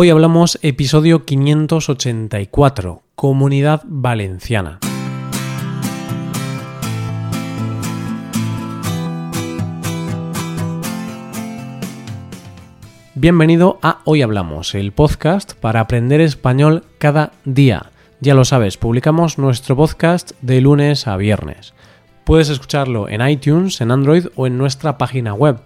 Hoy hablamos episodio 584, Comunidad Valenciana. Bienvenido a Hoy Hablamos, el podcast para aprender español cada día. Ya lo sabes, publicamos nuestro podcast de lunes a viernes. Puedes escucharlo en iTunes, en Android o en nuestra página web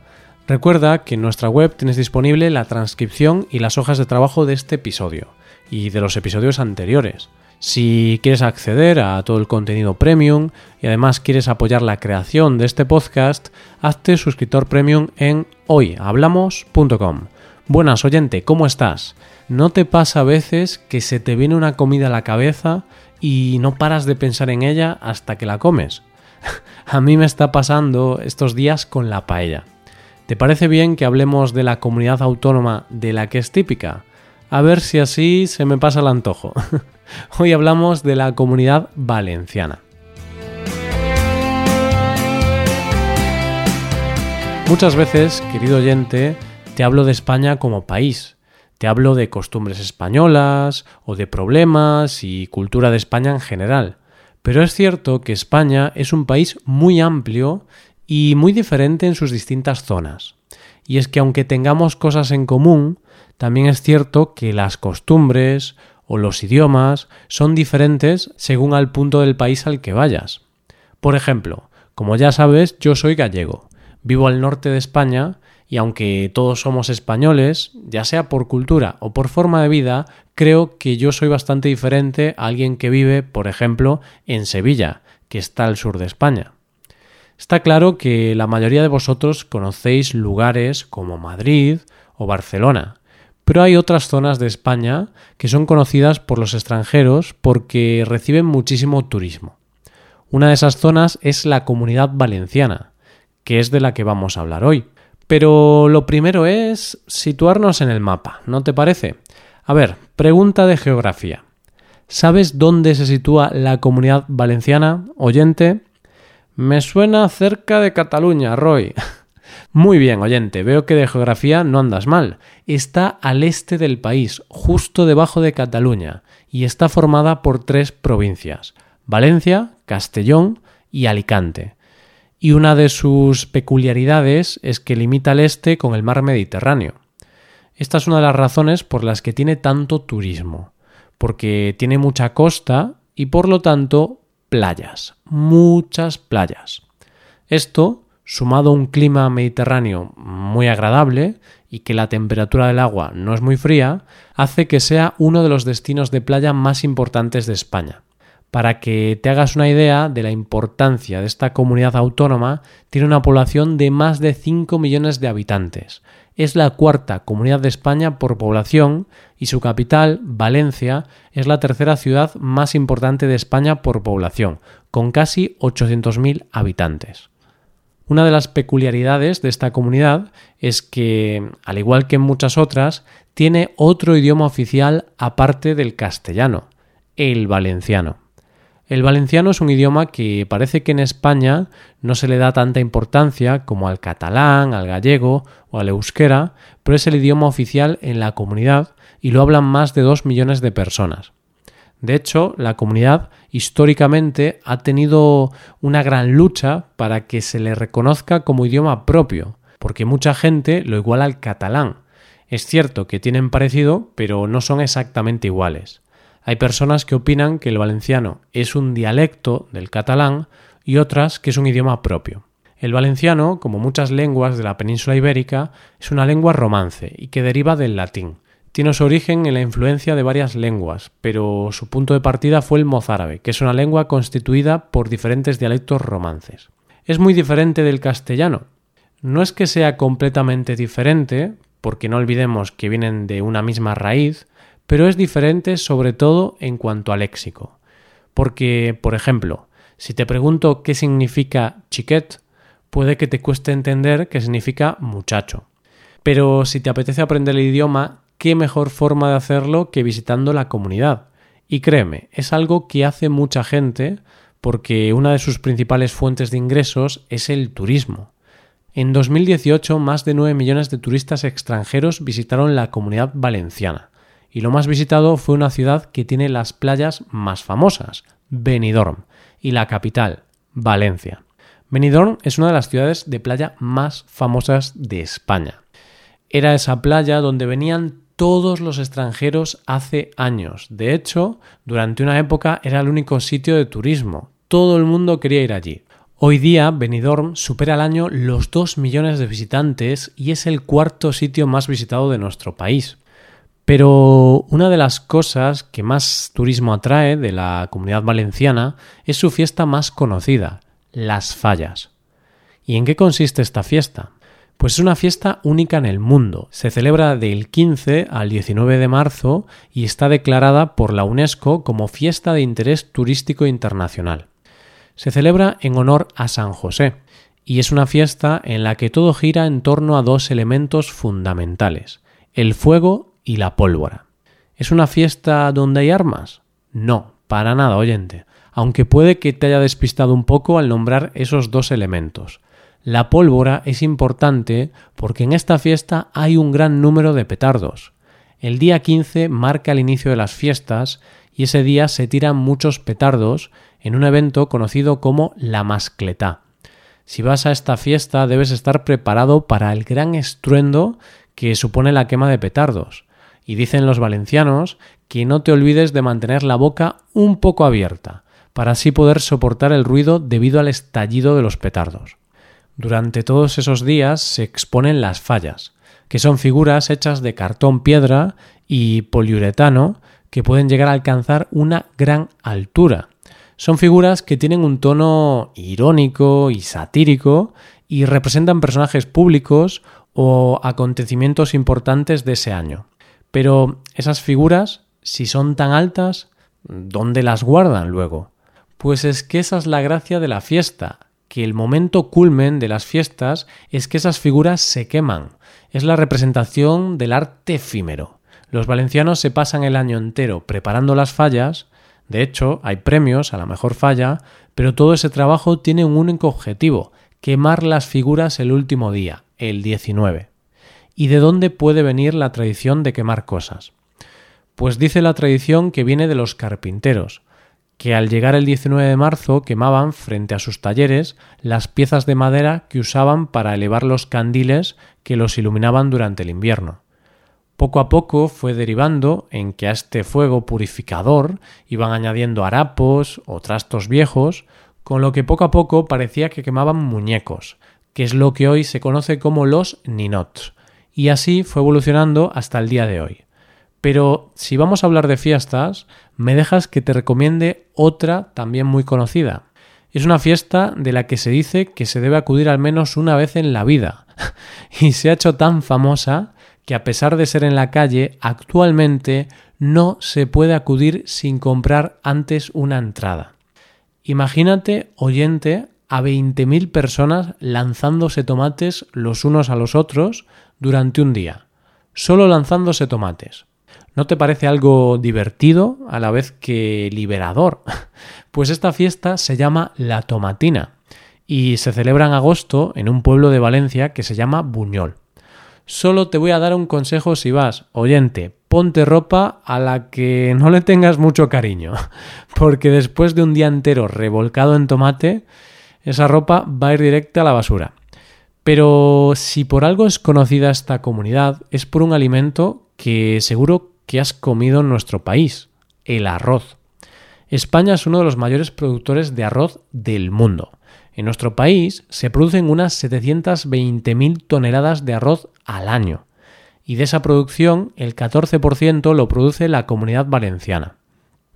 Recuerda que en nuestra web tienes disponible la transcripción y las hojas de trabajo de este episodio y de los episodios anteriores. Si quieres acceder a todo el contenido premium y además quieres apoyar la creación de este podcast, hazte suscriptor premium en hoyhablamos.com. Buenas oyente, ¿cómo estás? ¿No te pasa a veces que se te viene una comida a la cabeza y no paras de pensar en ella hasta que la comes? a mí me está pasando estos días con la paella. ¿Te parece bien que hablemos de la comunidad autónoma de la que es típica? A ver si así se me pasa el antojo. Hoy hablamos de la comunidad valenciana. Muchas veces, querido oyente, te hablo de España como país. Te hablo de costumbres españolas o de problemas y cultura de España en general. Pero es cierto que España es un país muy amplio y muy diferente en sus distintas zonas. Y es que aunque tengamos cosas en común, también es cierto que las costumbres o los idiomas son diferentes según al punto del país al que vayas. Por ejemplo, como ya sabes, yo soy gallego, vivo al norte de España y aunque todos somos españoles, ya sea por cultura o por forma de vida, creo que yo soy bastante diferente a alguien que vive, por ejemplo, en Sevilla, que está al sur de España. Está claro que la mayoría de vosotros conocéis lugares como Madrid o Barcelona, pero hay otras zonas de España que son conocidas por los extranjeros porque reciben muchísimo turismo. Una de esas zonas es la comunidad valenciana, que es de la que vamos a hablar hoy. Pero lo primero es situarnos en el mapa, ¿no te parece? A ver, pregunta de geografía. ¿Sabes dónde se sitúa la comunidad valenciana, oyente? Me suena cerca de Cataluña, Roy. Muy bien, oyente, veo que de geografía no andas mal. Está al este del país, justo debajo de Cataluña, y está formada por tres provincias, Valencia, Castellón y Alicante. Y una de sus peculiaridades es que limita al este con el mar Mediterráneo. Esta es una de las razones por las que tiene tanto turismo, porque tiene mucha costa y por lo tanto playas, muchas playas. Esto, sumado a un clima mediterráneo muy agradable y que la temperatura del agua no es muy fría, hace que sea uno de los destinos de playa más importantes de España. Para que te hagas una idea de la importancia de esta comunidad autónoma, tiene una población de más de 5 millones de habitantes. Es la cuarta comunidad de España por población y su capital, Valencia, es la tercera ciudad más importante de España por población, con casi 800.000 habitantes. Una de las peculiaridades de esta comunidad es que, al igual que muchas otras, tiene otro idioma oficial aparte del castellano, el valenciano. El valenciano es un idioma que parece que en España no se le da tanta importancia como al catalán, al gallego o al euskera, pero es el idioma oficial en la comunidad y lo hablan más de dos millones de personas. De hecho, la comunidad históricamente ha tenido una gran lucha para que se le reconozca como idioma propio, porque mucha gente lo iguala al catalán. Es cierto que tienen parecido, pero no son exactamente iguales. Hay personas que opinan que el valenciano es un dialecto del catalán y otras que es un idioma propio. El valenciano, como muchas lenguas de la península ibérica, es una lengua romance y que deriva del latín. Tiene su origen en la influencia de varias lenguas, pero su punto de partida fue el mozárabe, que es una lengua constituida por diferentes dialectos romances. Es muy diferente del castellano. No es que sea completamente diferente, porque no olvidemos que vienen de una misma raíz, pero es diferente sobre todo en cuanto al léxico. Porque, por ejemplo, si te pregunto qué significa chiquet, puede que te cueste entender qué significa muchacho. Pero si te apetece aprender el idioma, qué mejor forma de hacerlo que visitando la comunidad. Y créeme, es algo que hace mucha gente porque una de sus principales fuentes de ingresos es el turismo. En 2018, más de 9 millones de turistas extranjeros visitaron la comunidad valenciana y lo más visitado fue una ciudad que tiene las playas más famosas, Benidorm, y la capital, Valencia. Benidorm es una de las ciudades de playa más famosas de España. Era esa playa donde venían todos los extranjeros hace años. De hecho, durante una época era el único sitio de turismo. Todo el mundo quería ir allí. Hoy día Benidorm supera al año los 2 millones de visitantes y es el cuarto sitio más visitado de nuestro país. Pero una de las cosas que más turismo atrae de la comunidad valenciana es su fiesta más conocida, las fallas. ¿Y en qué consiste esta fiesta? Pues es una fiesta única en el mundo. Se celebra del 15 al 19 de marzo y está declarada por la UNESCO como fiesta de interés turístico internacional. Se celebra en honor a San José y es una fiesta en la que todo gira en torno a dos elementos fundamentales, el fuego y la pólvora. ¿Es una fiesta donde hay armas? No, para nada, oyente, aunque puede que te haya despistado un poco al nombrar esos dos elementos. La pólvora es importante porque en esta fiesta hay un gran número de petardos. El día 15 marca el inicio de las fiestas y ese día se tiran muchos petardos en un evento conocido como la mascletá. Si vas a esta fiesta debes estar preparado para el gran estruendo que supone la quema de petardos. Y dicen los valencianos que no te olvides de mantener la boca un poco abierta, para así poder soportar el ruido debido al estallido de los petardos. Durante todos esos días se exponen las fallas, que son figuras hechas de cartón piedra y poliuretano que pueden llegar a alcanzar una gran altura. Son figuras que tienen un tono irónico y satírico y representan personajes públicos o acontecimientos importantes de ese año. Pero esas figuras, si son tan altas, ¿dónde las guardan luego? Pues es que esa es la gracia de la fiesta, que el momento culmen de las fiestas es que esas figuras se queman. Es la representación del arte efímero. Los valencianos se pasan el año entero preparando las fallas, de hecho hay premios a la mejor falla, pero todo ese trabajo tiene un único objetivo, quemar las figuras el último día, el 19. ¿Y de dónde puede venir la tradición de quemar cosas? Pues dice la tradición que viene de los carpinteros, que al llegar el 19 de marzo quemaban frente a sus talleres las piezas de madera que usaban para elevar los candiles que los iluminaban durante el invierno. Poco a poco fue derivando en que a este fuego purificador iban añadiendo harapos o trastos viejos, con lo que poco a poco parecía que quemaban muñecos, que es lo que hoy se conoce como los ninots, y así fue evolucionando hasta el día de hoy. Pero si vamos a hablar de fiestas, me dejas que te recomiende otra también muy conocida. Es una fiesta de la que se dice que se debe acudir al menos una vez en la vida. y se ha hecho tan famosa que a pesar de ser en la calle, actualmente no se puede acudir sin comprar antes una entrada. Imagínate, oyente, a 20.000 personas lanzándose tomates los unos a los otros durante un día. Solo lanzándose tomates. ¿No te parece algo divertido a la vez que liberador? Pues esta fiesta se llama La Tomatina y se celebra en agosto en un pueblo de Valencia que se llama Buñol. Solo te voy a dar un consejo si vas, oyente, ponte ropa a la que no le tengas mucho cariño, porque después de un día entero revolcado en tomate, esa ropa va a ir directa a la basura. Pero si por algo es conocida esta comunidad, es por un alimento que seguro que has comido en nuestro país, el arroz. España es uno de los mayores productores de arroz del mundo. En nuestro país se producen unas 720.000 toneladas de arroz al año, y de esa producción el 14% lo produce la comunidad valenciana.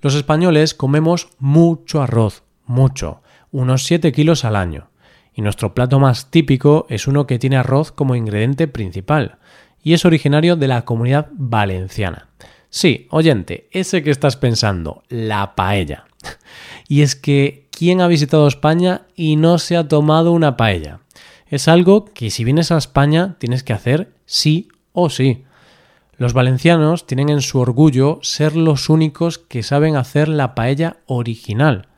Los españoles comemos mucho arroz, mucho, unos 7 kilos al año, y nuestro plato más típico es uno que tiene arroz como ingrediente principal, y es originario de la comunidad valenciana. Sí, oyente, ese que estás pensando, la paella. Y es que, ¿quién ha visitado España y no se ha tomado una paella? Es algo que si vienes a España tienes que hacer sí o sí. Los valencianos tienen en su orgullo ser los únicos que saben hacer la paella original.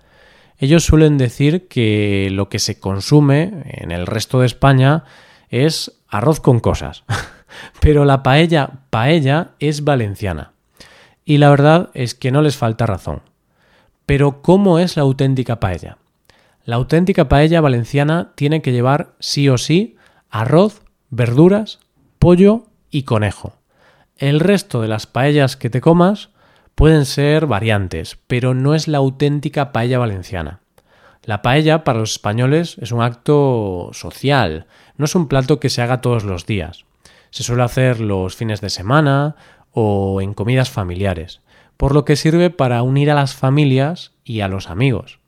Ellos suelen decir que lo que se consume en el resto de España es arroz con cosas. Pero la paella paella es valenciana. Y la verdad es que no les falta razón. Pero ¿cómo es la auténtica paella? La auténtica paella valenciana tiene que llevar sí o sí arroz, verduras, pollo y conejo. El resto de las paellas que te comas pueden ser variantes, pero no es la auténtica paella valenciana. La paella para los españoles es un acto social, no es un plato que se haga todos los días. Se suele hacer los fines de semana o en comidas familiares, por lo que sirve para unir a las familias y a los amigos.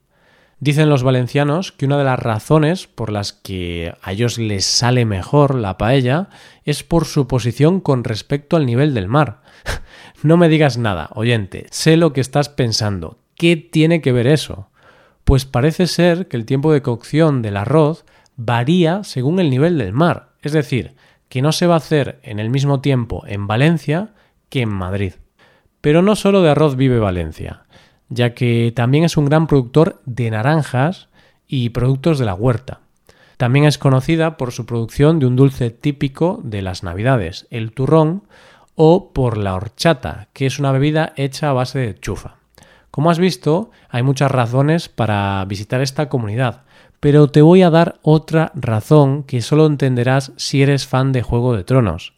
Dicen los valencianos que una de las razones por las que a ellos les sale mejor la paella es por su posición con respecto al nivel del mar. no me digas nada, oyente, sé lo que estás pensando. ¿Qué tiene que ver eso? Pues parece ser que el tiempo de cocción del arroz varía según el nivel del mar, es decir, que no se va a hacer en el mismo tiempo en Valencia que en Madrid. Pero no solo de arroz vive Valencia ya que también es un gran productor de naranjas y productos de la huerta. También es conocida por su producción de un dulce típico de las Navidades, el turrón, o por la horchata, que es una bebida hecha a base de chufa. Como has visto, hay muchas razones para visitar esta comunidad, pero te voy a dar otra razón que solo entenderás si eres fan de Juego de Tronos.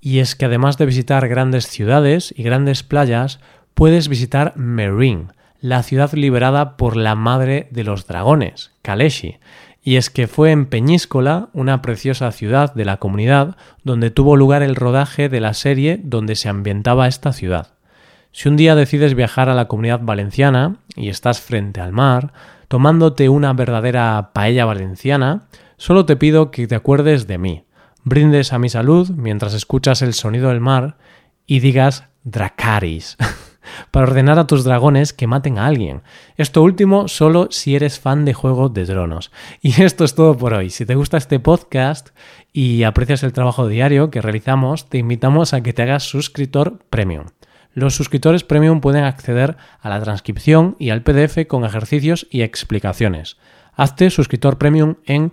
Y es que además de visitar grandes ciudades y grandes playas, puedes visitar Meereen, la ciudad liberada por la madre de los dragones, Kaleshi. Y es que fue en Peñíscola, una preciosa ciudad de la comunidad, donde tuvo lugar el rodaje de la serie donde se ambientaba esta ciudad. Si un día decides viajar a la comunidad valenciana y estás frente al mar, tomándote una verdadera paella valenciana, solo te pido que te acuerdes de mí, brindes a mi salud mientras escuchas el sonido del mar y digas Dracaris. para ordenar a tus dragones que maten a alguien. Esto último solo si eres fan de Juego de Tronos. Y esto es todo por hoy. Si te gusta este podcast y aprecias el trabajo diario que realizamos, te invitamos a que te hagas suscriptor premium. Los suscriptores premium pueden acceder a la transcripción y al PDF con ejercicios y explicaciones. Hazte suscriptor premium en